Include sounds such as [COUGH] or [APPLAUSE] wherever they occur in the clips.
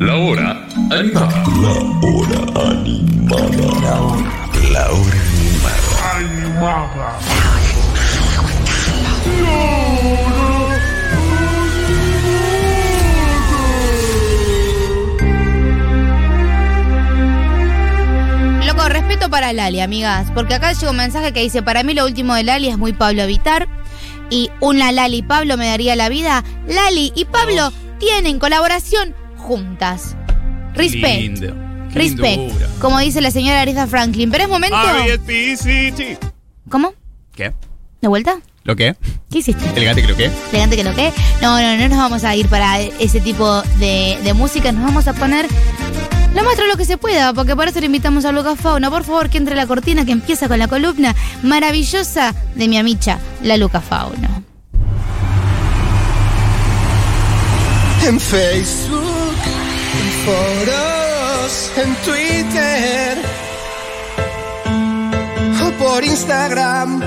La hora animada. La hora animada. La hora animada. Loco, respeto para Lali, amigas. Porque acá llega un mensaje que dice: Para mí, lo último de Lali es muy Pablo Vitar. Y una Lali y Pablo me daría la vida. Lali y Pablo tienen colaboración juntas. Respect. Lindo. Qué Respect. lindura. Como dice la señora Aretha Franklin. Pero es momento. ¿Cómo? ¿Qué? ¿De vuelta? ¿Lo qué? ¿Qué hiciste? ¿Elegante que? elegante que lo que. No, no, no nos vamos a ir para ese tipo de, de música. Nos vamos a poner lo más lo que se pueda, porque por eso le invitamos a Lucas Fauna. Por favor, que entre la cortina que empieza con la columna maravillosa de mi amicha, la Luca Fauna. En Facebook, foros, en Twitter o por Instagram.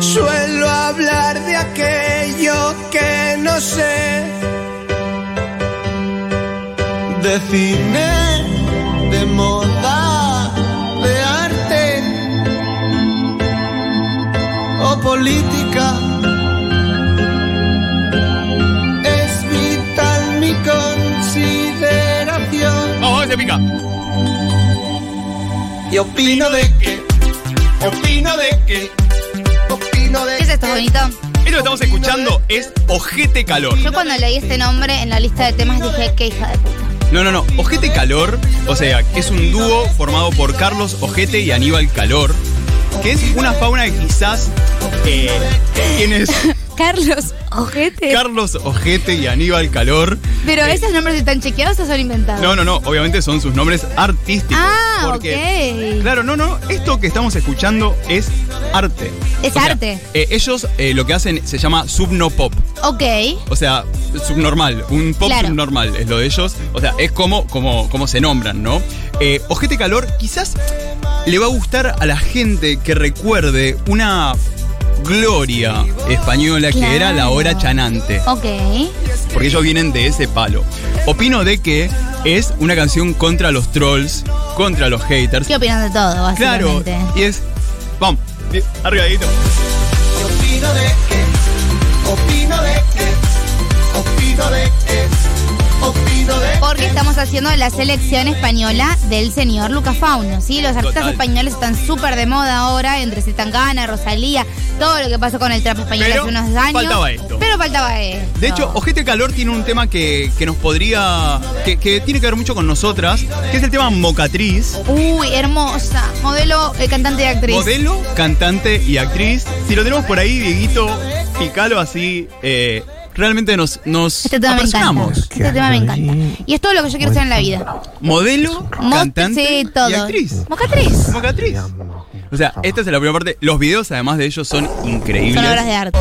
Suelo hablar de aquello que no sé. De cine, de moda, de arte o política. Se pica. Y opino de que, opino de que, opino de ¿Qué es esto, bonito? Esto que estamos escuchando es Ojete Calor. Yo cuando leí este nombre en la lista de temas dije, qué hija de puta. No, no, no. Ojete Calor, o sea, es un dúo formado por Carlos Ojete y Aníbal Calor, que es una fauna que quizás eh, tienes Carlos, ojete. Carlos Ojete y Aníbal Calor. Pero Eh, esos nombres están chequeados o son inventados. No, no, no, obviamente son sus nombres artísticos. Ah, porque, ok. Claro, no, no, esto que estamos escuchando es arte. Es O sea, arte. eh, ellos eh, lo que hacen se llama subnopop. Ok. O sea, subnormal, un pop Claro. subnormal es lo de ellos. O sea, es como, como, como se nombran, ¿no? Ojete Calor quizás le va a gustar a la gente que recuerde una gloria española que Claro. era la hora chanante. Ok. Porque ellos vienen de ese palo. Opino de que es una canción contra los trolls, contra los haters. ¿Qué opinan de todo, Claro, y es. Vamos, arribadito. opino de que, opino de que, opino de que, opino de Porque estamos haciendo la selección española del señor Luca Fauno, ¿sí? Los artistas Total. españoles están súper de moda ahora, entre Zetangana, Rosalía, todo lo que pasó con el trap español Pero hace unos años. faltaba esto. Pero faltaba esto. De hecho, Ojete Calor tiene un tema que, que nos podría. Que, que tiene que ver mucho con nosotras, que es el tema Mocatriz. Uy, hermosa. Modelo, eh, cantante y actriz. Modelo, cantante y actriz. Si lo tenemos por ahí, Dieguito, picalo así. eh, realmente nos, nos Este tema me encanta. apasionamos. Este tema me encanta. Y es todo lo que yo quiero ser en la vida. Modelo, Mo- cantante sí, todo. y actriz. Mocatriz. Mocatriz. O sea, esta es la primera parte. Los videos, además de ellos, son increíbles. Son obras de arte.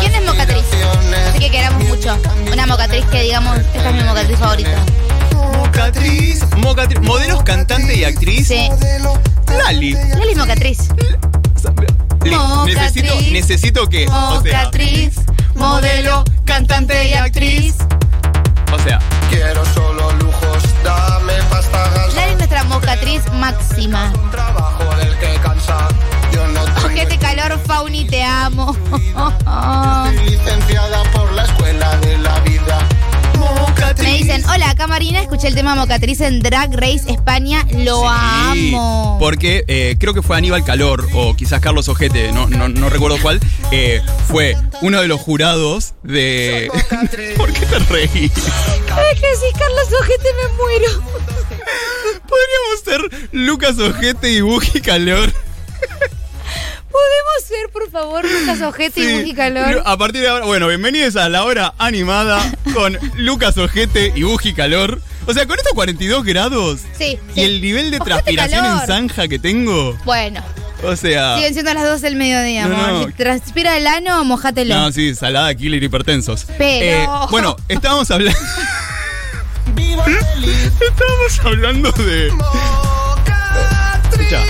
¿Quién es Mocatriz? Así que queramos mucho. Una mocatriz que digamos, esta es mi mocatriz favorita. Mocatriz. Mocatriz. Modelos, cantante y actriz. Sí. Lali. Lali Mocatriz. Le- Mocatriz. necesito, necesito que. O sea, Mocatriz, modelo, cantante y actriz. o sea, Quiero solo lujos, dame pasta gas. Lali es nuestra mocatriz máxima. Un trabajo del que cansa. Yo no tengo Ojete calor, Fauni, te amo. Estoy licenciada por la escuela de la vida. Dicen, hola, acá Marina, escuché el tema Mocatriz en Drag Race España, lo Sí, amo. Porque eh, creo que fue Aníbal Calor o quizás Carlos Ojete, no, no, no recuerdo cuál, eh, fue uno de los jurados de... [LAUGHS] ¿Por qué te reís? Ay, que sí, Carlos Ojete, me muero. Podríamos ser Lucas Ojete y Buji Calor. ¿Podemos ser, por favor, Lucas Ojete y Sí. Buji Calor? A partir de ahora, bueno, bienvenidos a la hora animada con Lucas Ojete y Buji Calor. O sea, con estos 42 grados Sí. y el nivel de Ojete transpiración calor. en zanja que tengo, Bueno, o sea... siguen siendo las 2 del mediodía, No, amor. no. Si transpira el ano, mojátelo. No, sí, salada, killer, hipertensos. Pero- Eh, bueno, estábamos hablando. [LAUGHS] [LAUGHS] estábamos hablando de. Escucha.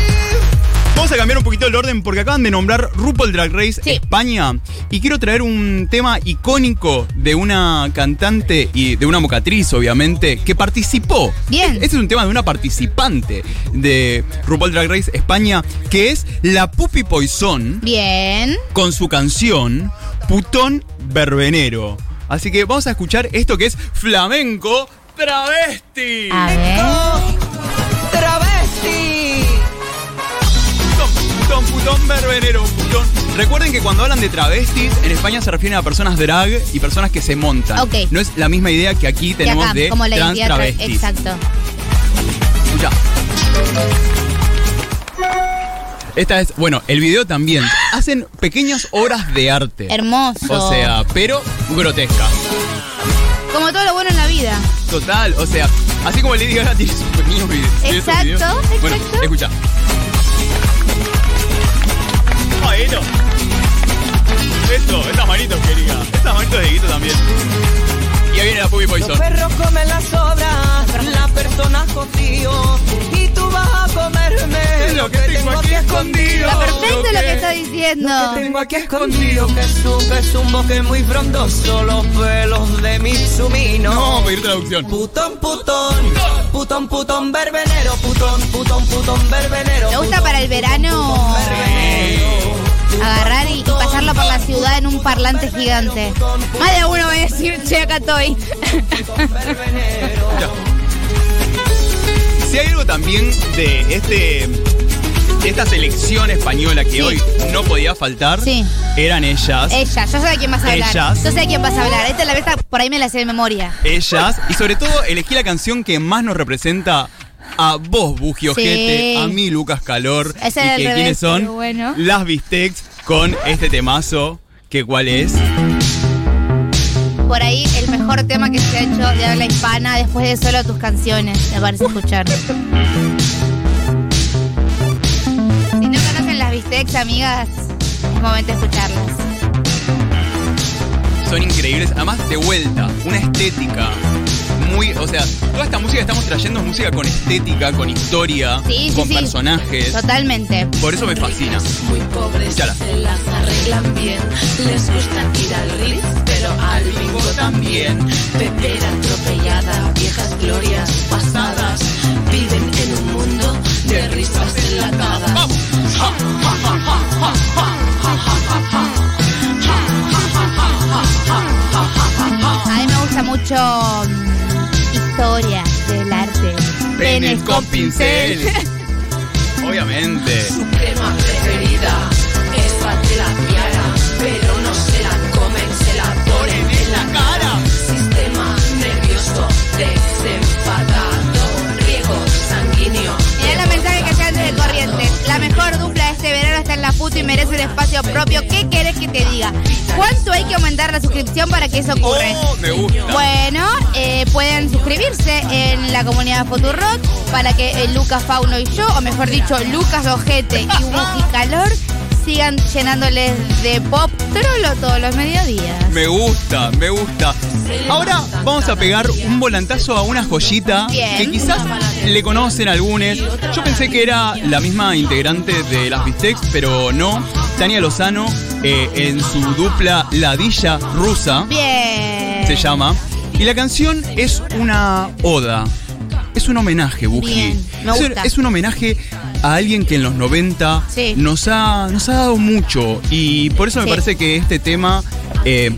Vamos a cambiar un poquito el orden porque acaban de nombrar RuPaul Drag Race Sí. España y quiero traer un tema icónico de una cantante y de una mocatriz, obviamente, que participó. Bien. Este es un tema de una participante de RuPaul Drag Race España que es la Pupi Poison Bien. con su canción Putón Verbenero. Así que vamos a escuchar esto que es flamenco travesti. A ver. Recuerden que cuando hablan de travestis, en España se refieren a personas drag y personas que se montan. Ok. No es la misma idea que aquí tenemos acá, de como la trans travestis. Exacto. Escucha. Esta es, bueno, el video también. Hacen pequeñas obras de arte. Hermoso. O sea, pero grotesca. Como todo lo bueno en la vida. Total, o sea, así como Lady Gaga tiene sus pequeños vide- tiene sus Exacto, videos. Bueno, exacto. escucha. Bueno. Esto, estas manitos, querida. Estas manitos de Guito también. Y ahí viene la Puppy Los Poison. perros comen las sobras, la persona cocido. Y tú vas a comerme Lo que tengo aquí escondido. Está perfecto lo que está Lo diciendo. que tengo aquí escondido, que es un, que es un bosque muy frondoso, los pelos de mi sumino. No, vamos a pedir traducción. Putón, putón, putón, putón, verbenero, putón, putón, putón, verbenero. Me gusta putón, para el verano agarrar y, y pasarlo por la ciudad en un parlante gigante. Más de uno va a decir, che, acá estoy. Si hay algo también de este esta selección española que Sí. hoy no podía faltar, Sí. eran ellas. Ella, yo sé de quién vas a hablar. Ellas. Yo sé de quién vas a hablar. Esta la vez por ahí me la sé de memoria. ellas y sobre todo elegí la canción que más nos representa a vos, Bugi Ojete, Sí. a mí, Lucas Calor, Ese y que revés, quiénes son bueno. las Bistecs con este temazo, que cuál es. Por ahí el mejor tema que se ha hecho de habla hispana después de solo tus canciones, me parece escuchar. Si no conocen las Bistecs, amigas, es momento de escucharlas. Son increíbles, además de vuelta, una estética muy, o sea, toda esta música que estamos trayendo es música con estética, con historia, Sí, sí, con sí. personajes. Totalmente. Por eso me fascina. Muy pobres se las arreglan bien. Les gusta ir al Ritz, pero al bingo también. Pepera atropellada, viejas glorias pasadas. Viven en un mundo de risas enlatadas. A mí me gusta mucho mm, historia del arte. Penes con pincel. [LAUGHS] Obviamente. Su crema preferida es la tiara, pero no se la comen, se la ponen en la cara. Sistema nervioso desenfadado, riego sanguíneo. Mirá los mensajes que sean de corrientes. La mejor dupla de este verano está en la puto y merece un espacio propio. ¿Qué querés que diga? ¿Cuánto hay que aumentar la suscripción para que eso ocurra? Oh, me gusta. Bueno, eh, pueden suscribirse en la comunidad Futurock para que eh, Lucas Fauno y yo, o mejor dicho, Lucas Ojete y Buji Calor, sigan llenándoles de pop trolo todos los mediodías. Me gusta, me gusta. Ahora vamos a pegar un volantazo a una joyita Bien. que quizás le conocen algunos. Yo pensé que era la misma integrante de las Bistecs, pero no. Tania Lozano eh, en su dupla Ladilla Rusa Bien. se llama. Y la canción es una oda. Es un homenaje, me Es-. Es un homenaje a alguien que en los 90 Sí. nos, ha, nos ha dado mucho. Y por eso me Sí. parece que este tema eh,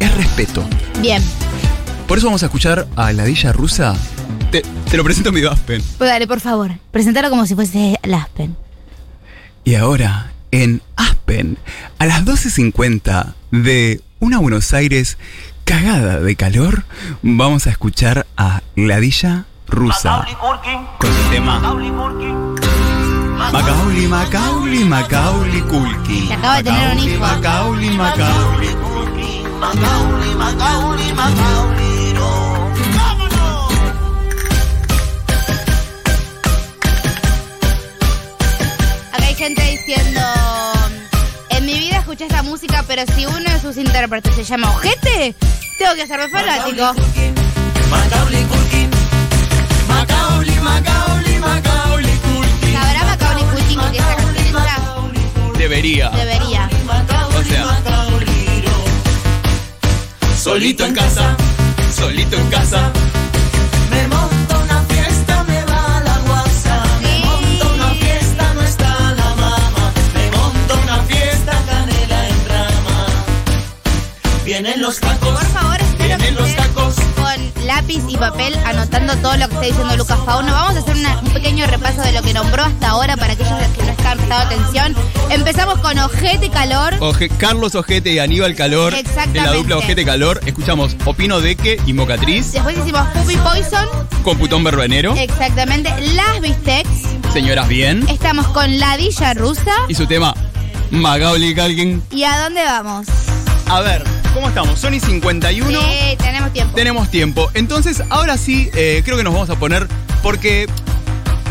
es respeto. Bien. Por eso vamos a escuchar a Ladilla Rusa. Te, te lo presento en mi Aspen. Pues dale, por favor, presentalo como si fuese el Aspen. Y ahora, en Aspen, a las 12.50 de una Buenos Aires cagada de calor, vamos a escuchar a Ladilla Rusa con su tema Macaulay, Macaulay, Macaulay Culkin. Se acaba de tener un hijo. Macaulay, Macaulay Culkin. Macaulay, Macaulay, música, pero si uno de sus intérpretes se llama Ojete, tengo que hacerme fanático. ¿Sabrá Macaulay Culkin que esa canción Debería. debería. O sea, solito en casa, solito en casa. Me Vienen los tacos, Por favor, espero que vienen los tacos. con lápiz y papel anotando todo lo que está diciendo Lucas Fauno. Vamos a hacer una- un pequeño repaso de lo que nombró hasta ahora para aquellos que no están prestando atención. Empezamos con Ojete Calor. Oje- Carlos Ojete y Aníbal Calor. De la Exactamente. dupla Ojete Calor. Escuchamos Opino Deque y Mocatriz. Después hicimos Puppy Poison. Computón Berbenero. Exactamente. Las Bistecs. Señoras bien. Estamos con La Dilla Rusa. Y su tema Magali Galgin. ¿Y a dónde vamos? A ver, ¿cómo estamos? Sony 51. Sí, tenemos tiempo. Tenemos tiempo. Entonces, ahora sí, eh, creo que nos vamos a poner porque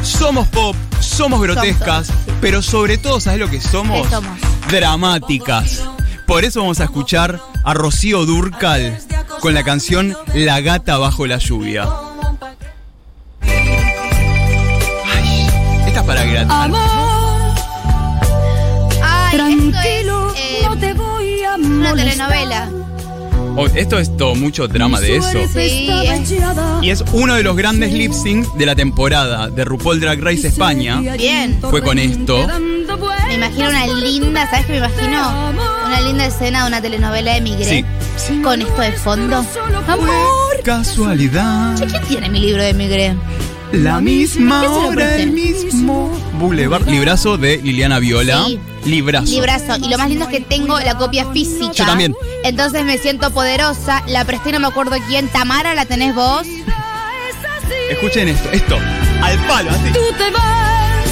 somos pop, somos grotescas, Somos, sí. pero sobre todo, ¿sabes lo que somos? ¿Qué somos? Dramáticas. Por eso vamos a escuchar a Rocío Durcal con la canción La gata bajo la lluvia. Ay, esta es para gratis. Una telenovela. Oh, esto es todo mucho drama de eso. Sí, es- Y es uno de los grandes lip sync de la temporada de RuPaul Drag Race España. Bien. Fue con esto. Me imagino una linda, ¿sabes qué me imagino? Una linda escena de una telenovela de Migré. Sí. Con esto de fondo. Amor. Casualidad. Che, ¿Quién tiene mi libro de Migré? La misma ¿Qué hora, el mismo Boulevard. Librazo de Liliana Viola. Sí. Librazo. Librazo. Y lo más lindo es que tengo la copia física. Yo también. Entonces me siento poderosa. La presté, no me acuerdo quién. Tamara, ¿la tenés vos? Escuchen esto, esto. Al palo, así. Tú te vas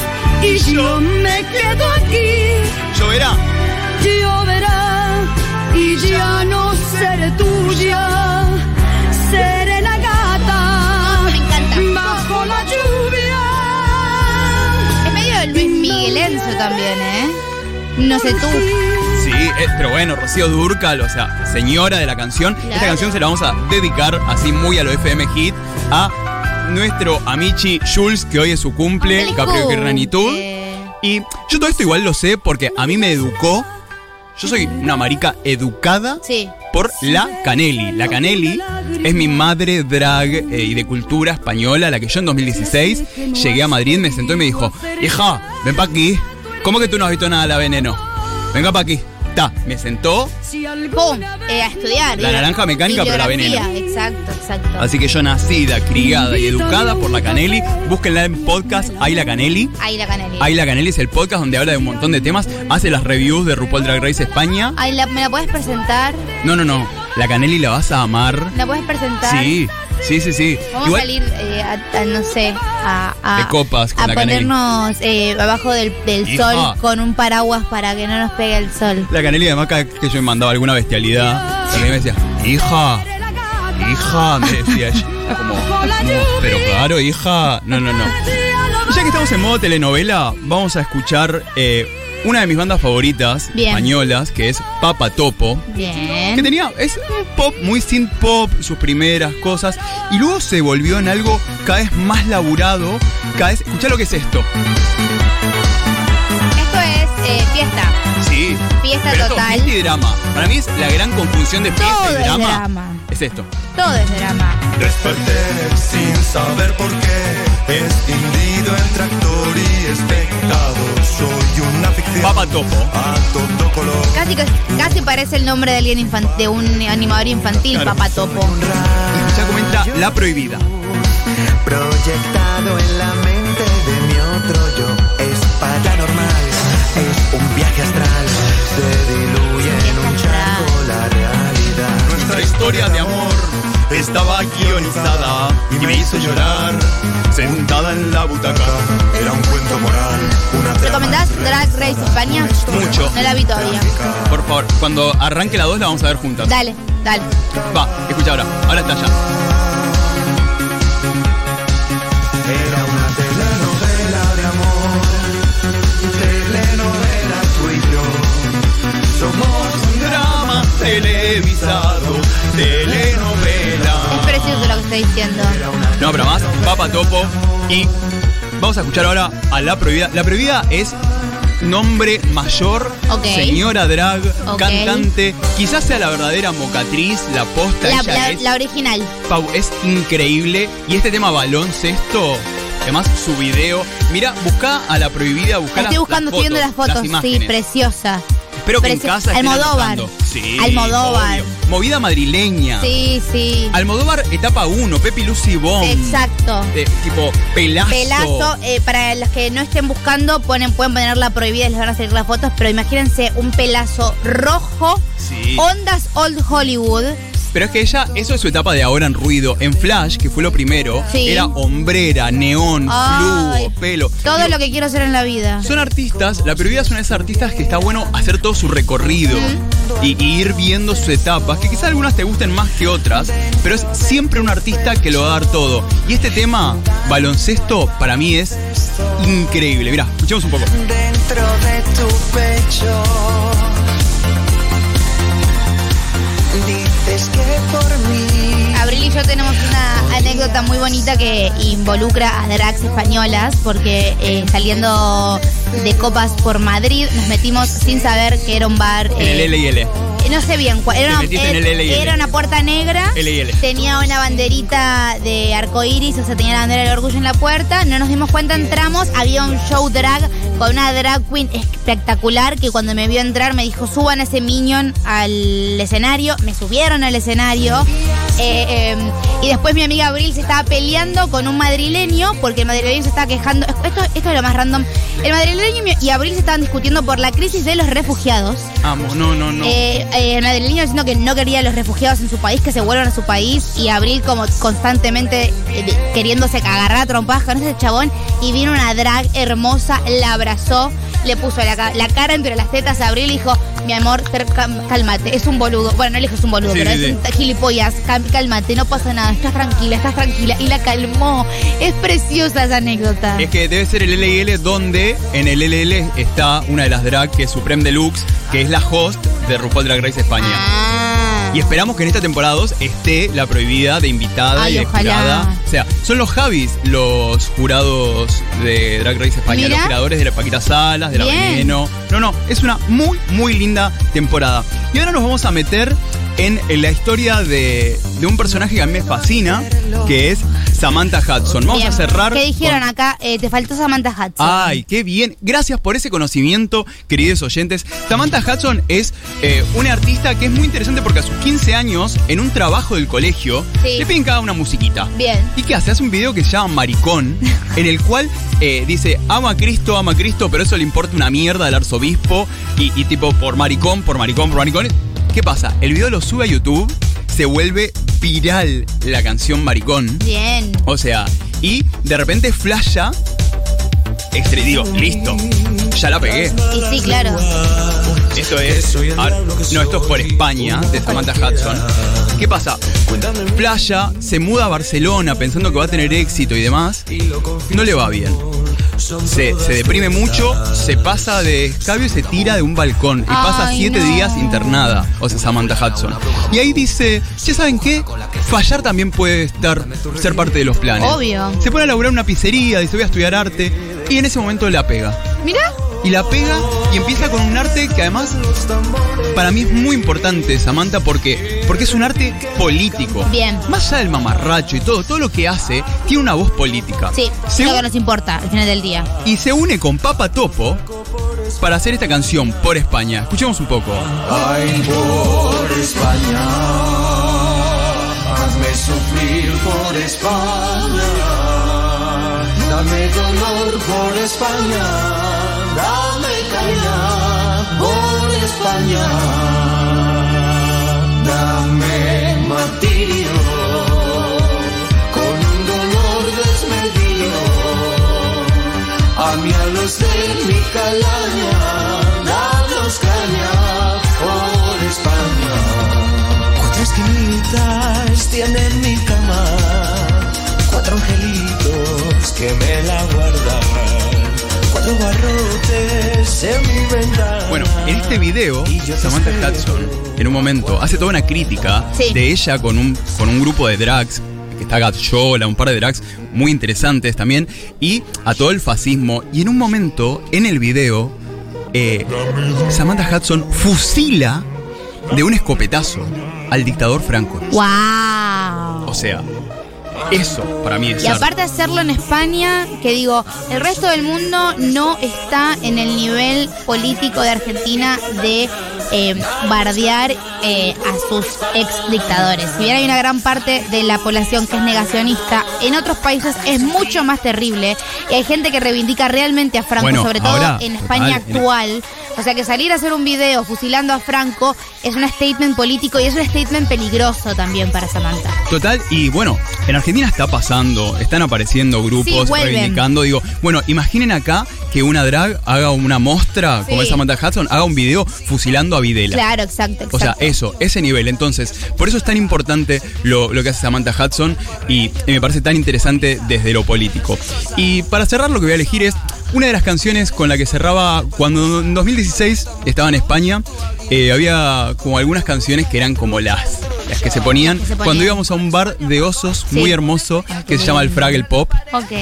y yo me quedo aquí. Lloverá. Lloverá y ya no seré tuya. Seré la gata Me encanta. bajo la lluvia. Es medio Luis Miguelenzo también, ¿eh? No sé tú. Sí, eh, pero bueno, Rocío Durcal, o sea, señora de la canción. Esta canción se la vamos a dedicar así muy a lo FM Hit a nuestro Amici Jules, que hoy es su cumple, ¡Feliz Caprio cumple! Granitud. Y yo todo esto igual lo sé porque a mí me educó. Yo soy una marica educada Sí. por la Canelli. La Canelli es mi madre drag eh, y de cultura española, la que yo en 2016 llegué a Madrid, me sentó y me dijo, hija, ven pa' aquí. ¿Cómo que tú no has visto nada de la veneno? Venga pa' aquí. Ta, me sentó, ¡Pum! Eh, a estudiar. La naranja mecánica, pero la veneno. Exacto, exacto. así que yo nacida, criada y educada por la Canelli. Búsquenla en podcast, hay la Canelli. Ahí la canelita. Hay la Canelli es el podcast donde habla de un montón de temas, hace las reviews de RuPaul Drag Race España. Ay, la- ¿me la puedes presentar? No, no, no, la Canelli la vas a amar. ¿La puedes presentar? Sí, sí, sí, sí. Vamos Igual- a salir, eh, a, a, no sé, a, a- De copas con a la ponernos eh, abajo del, sol con un paraguas para que no nos pegue el sol. La Canelli además cada que yo me mandaba alguna bestialidad, también me decía, hija, hija, me decía ella. Como, "No, pero claro, hija, no, no, no. Ya que estamos en modo telenovela, vamos a escuchar eh, una de mis bandas favoritas Bien. españolas, que es Papa Topo. Bien. Que tenía, es un pop muy synth pop, sus primeras cosas, y luego se volvió en algo cada vez más laburado, cada vez, escuchá lo que es esto. Esto es eh, fiesta. Sí. Fiesta pero esto es total. drama. Para mí es la gran conjunción de fiesta Todo y es drama. Esto. Todo es drama. Desperté sin saber por qué, escindido entre actor y espectador. Soy una ficción Papa Topo. a todo color. Casi, parece el nombre de alguien infan- de un animador infantil, Claro. Papá Topo. Y cómo entra La Prohibida. Proyectado en la mente de mi otro yo. Es paranormal, es un viaje astral. Se diluye Nuestra historia de amor estaba guionizada y me hizo llorar sentada en la butaca. Era un cuento moral, una ¿Recomendás Drag Race España? Mucho. No la vi todavía. Por favor, cuando arranque la 2 la vamos a ver juntas. Dale, dale. Va, escucha ahora. Ahora está ya. Era una telenovela de amor. Telenovela tú y yo. Somos Un drama televisado, diciendo. No, pero más, Papa Topo. Y vamos a escuchar ahora a La Prohibida. La Prohibida es nombre mayor, señora drag, cantante. Quizás sea la verdadera mocatriz, la posta. La, ella la- es, la original. Pau, es increíble. Y este tema baloncesto, además su video. Mira, busca a la prohibida, busca Estoy las- buscando, las estoy viendo las fotos. sí, preciosa. Espero que en casa estén Almodóvar. anotando. Sí, Almodóvar. obvio. Movida madrileña. Sí, sí. Almodóvar etapa 1, Pepi Lucy Bomb. Exacto. De, tipo, pelazo. Pelazo, eh, para los que no estén buscando, ponen, pueden poner la prohibida y les van a salir las fotos, pero imagínense un pelazo rojo, Sí. ondas Old Hollywood. Pero es que ella, eso es su etapa de ahora en ruido. En Flash, que fue lo primero, Sí. era hombrera, neón, flujo, pelo. Todo Digo, lo que quiero hacer en la vida. Son artistas, la una de esas artistas que está bueno hacer todo su recorrido y, y ir viendo sus etapas, que quizás algunas te gusten más que otras, pero es siempre un artista que lo va a dar todo. Y este tema, baloncesto, para mí es increíble. Mirá, escuchemos un poco. dentro de tu pecho. Y yo tenemos una anécdota muy bonita que involucra a drags españolas porque eh, saliendo de copas por Madrid nos metimos sin saber que era un bar. En el eh, L&L. No sé bien cuál. Era, una, eh, era una puerta negra. Tenía una banderita de arcoíris, o sea, tenía la bandera del orgullo en la puerta. No nos dimos cuenta, entramos. Había un show drag con una drag queen espectacular que cuando me vio entrar me dijo: suban ese minion al escenario. Me subieron al escenario. Eh, eh, y después mi amiga Abril se estaba peleando con un madrileño porque el madrileño se estaba quejando. Esto, esto es lo más random. El madrileño y Abril se estaban discutiendo por la crisis de los refugiados. Amo, no, no, no. Eh, eh, madrileño diciendo que no quería a los refugiados en su país, que se vuelvan a su país, y Abril como constantemente eh, queriéndose agarrar a trompadas con ese chabón, y vino una drag hermosa, la abrazó, le puso la, la cara entre las tetas a Abril y dijo, mi amor, cálmate, es un boludo. Bueno, no le dijo es un boludo, Sí, pero sí, es un gilipollas, cálmate, no pasa nada, estás tranquila, estás tranquila, y la calmó. Es preciosa esa anécdota. Es que debe ser el LL donde en el LL está una de las drag que es Supreme Deluxe, que es la host de RuPaul Drag Race España. Ah. Y esperamos que en esta temporada 2 esté la prohibida de invitada Ay, y de ojalá. jurada. O sea, son los Javis los jurados de Drag Race España, Mira. los creadores de la Paquita Salas, de la Bien. Veneno. No, no, es una muy, muy linda temporada. Y ahora nos vamos a meter en, en la historia de, de un personaje que a mí me fascina, que es Samantha Hudson. Vamos Bien. a cerrar. ¿Qué dijeron con- acá? Eh, te faltó Samantha Hudson. Ay, qué bien. Gracias por ese conocimiento, queridos oyentes. Samantha Hudson es eh, una artista que es muy interesante porque a sus 15 años, en un trabajo del colegio, Sí. le piden cada una musiquita. Bien. ¿Y qué hace? Hace un video que se llama Maricón, [LAUGHS] en el cual eh, dice, ama a Cristo, ama a Cristo, pero eso le importa una mierda al arzobispo. Y, y tipo, por maricón, por maricón, por maricón. ¿Qué pasa? El video lo sube a YouTube, se vuelve viral la canción Maricón. Bien. O sea, y de repente flasha. Este, digo, listo. Ya la pegué. Y sí, claro. Esto es. no, esto es por España, de Samantha Hudson. ¿Qué pasa? Flasha, se muda a Barcelona pensando que va a tener éxito y demás. No le va bien. Se, se deprime mucho, se pasa de escabio y se tira de un balcón. Y pasa Ay, siete no. días internada, o sea, Samantha Hudson. Y ahí dice, ¿ya saben qué? Fallar también puede estar, ser parte de los planes. Obvio. Se pone a laburar en una pizzería, dice voy a estudiar arte. Y en ese momento la pega. Mira. Y la pega y empieza con un arte que además para mí es muy importante, Samantha, porque, porque es un arte político. Bien. Más allá del mamarracho y todo, todo lo que hace tiene una voz política. Sí, Se es lo que nos importa al final del día. y se une con Papa Topo para hacer esta canción por España. Escuchemos un poco. Ay, por España, hazme sufrir por España, dame dolor por España, dame caña por España, dame martirio con un dolor desmedido. A mí a de mi calaña, danos caña por España. Cuatro esquinitas tiene mi cama, cuatro angelitos que me la guardan, Bueno, en este video, Samantha Hudson, en un momento, hace toda una crítica Sí. de ella con un, con un grupo de drags, que está Gatchola, un par de drags muy interesantes también, y a todo el fascismo. Y en un momento, en el video, eh, Samantha Hudson fusila de un escopetazo al dictador Franco. ¡Wow! O sea, eso para mí es Y arte. aparte hacerlo en España, que digo, el resto del mundo no está en el nivel político de Argentina de eh, bardear eh, a sus ex dictadores. Si bien hay una gran parte de la población que es negacionista, en otros países es mucho más terrible. Y hay gente que reivindica realmente a Franco, Bueno, sobre todo ahora, en total, España en- actual. O sea que salir a hacer un video fusilando a Franco es un statement político y es un statement peligroso también para Samantha. Total, y bueno, en Argentina está pasando, están apareciendo grupos Sí, reivindicando. Digo, bueno, imaginen acá que una drag haga una mostra, como es Samantha Hudson, haga un video fusilando a Videla. Claro, exacto, exacto. O sea, eso, ese nivel. Entonces, por eso es tan importante lo, lo que hace Samantha Hudson y, y me parece tan interesante desde lo político. Y para cerrar, lo que voy a elegir es una de las canciones con la que cerraba cuando en 2016 estaba en España. eh, había como algunas canciones que eran como las, las que se ponían Que se ponían. cuando íbamos a un bar de osos Sí. muy hermoso Ah, que se llama el. Fraggle Pop.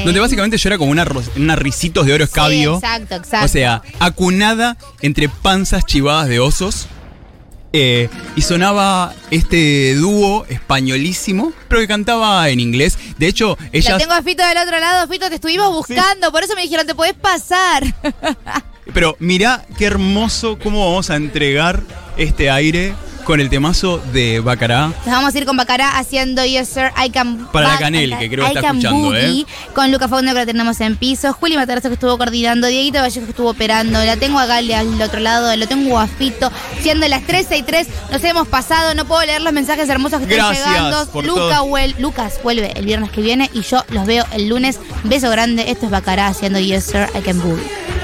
Donde básicamente yo era como una, una risitos de oro escabio. exacto, exacto. O sea, acunada entre panzas chivadas de osos. Eh, y sonaba este dúo españolísimo, pero que cantaba en inglés. De hecho, La ellas. tengo a Fito del otro lado, Fito, te estuvimos buscando, por eso me dijeron, te podés pasar. [LAUGHS] Pero mirá qué hermoso cómo vamos a entregar este aire con el temazo de Bacará. Nos vamos a ir con Bacará haciendo Yes Sir, I Can Para la Canel, que creo que está escuchando, Boogie, ¿eh? Con Luca Fauna que lo tenemos en piso, Juli Matarazo que estuvo coordinando, Dieguito Vallejo que estuvo operando, la tengo a Gali al otro lado, lo tengo a Fito, siendo las 13 y 3, nos hemos pasado, no puedo leer los mensajes hermosos que están llegando. por Luca Lucas vuelve el viernes que viene y yo los veo el lunes. Beso grande, esto es Bacará haciendo Yes Sir, I Can Boogie.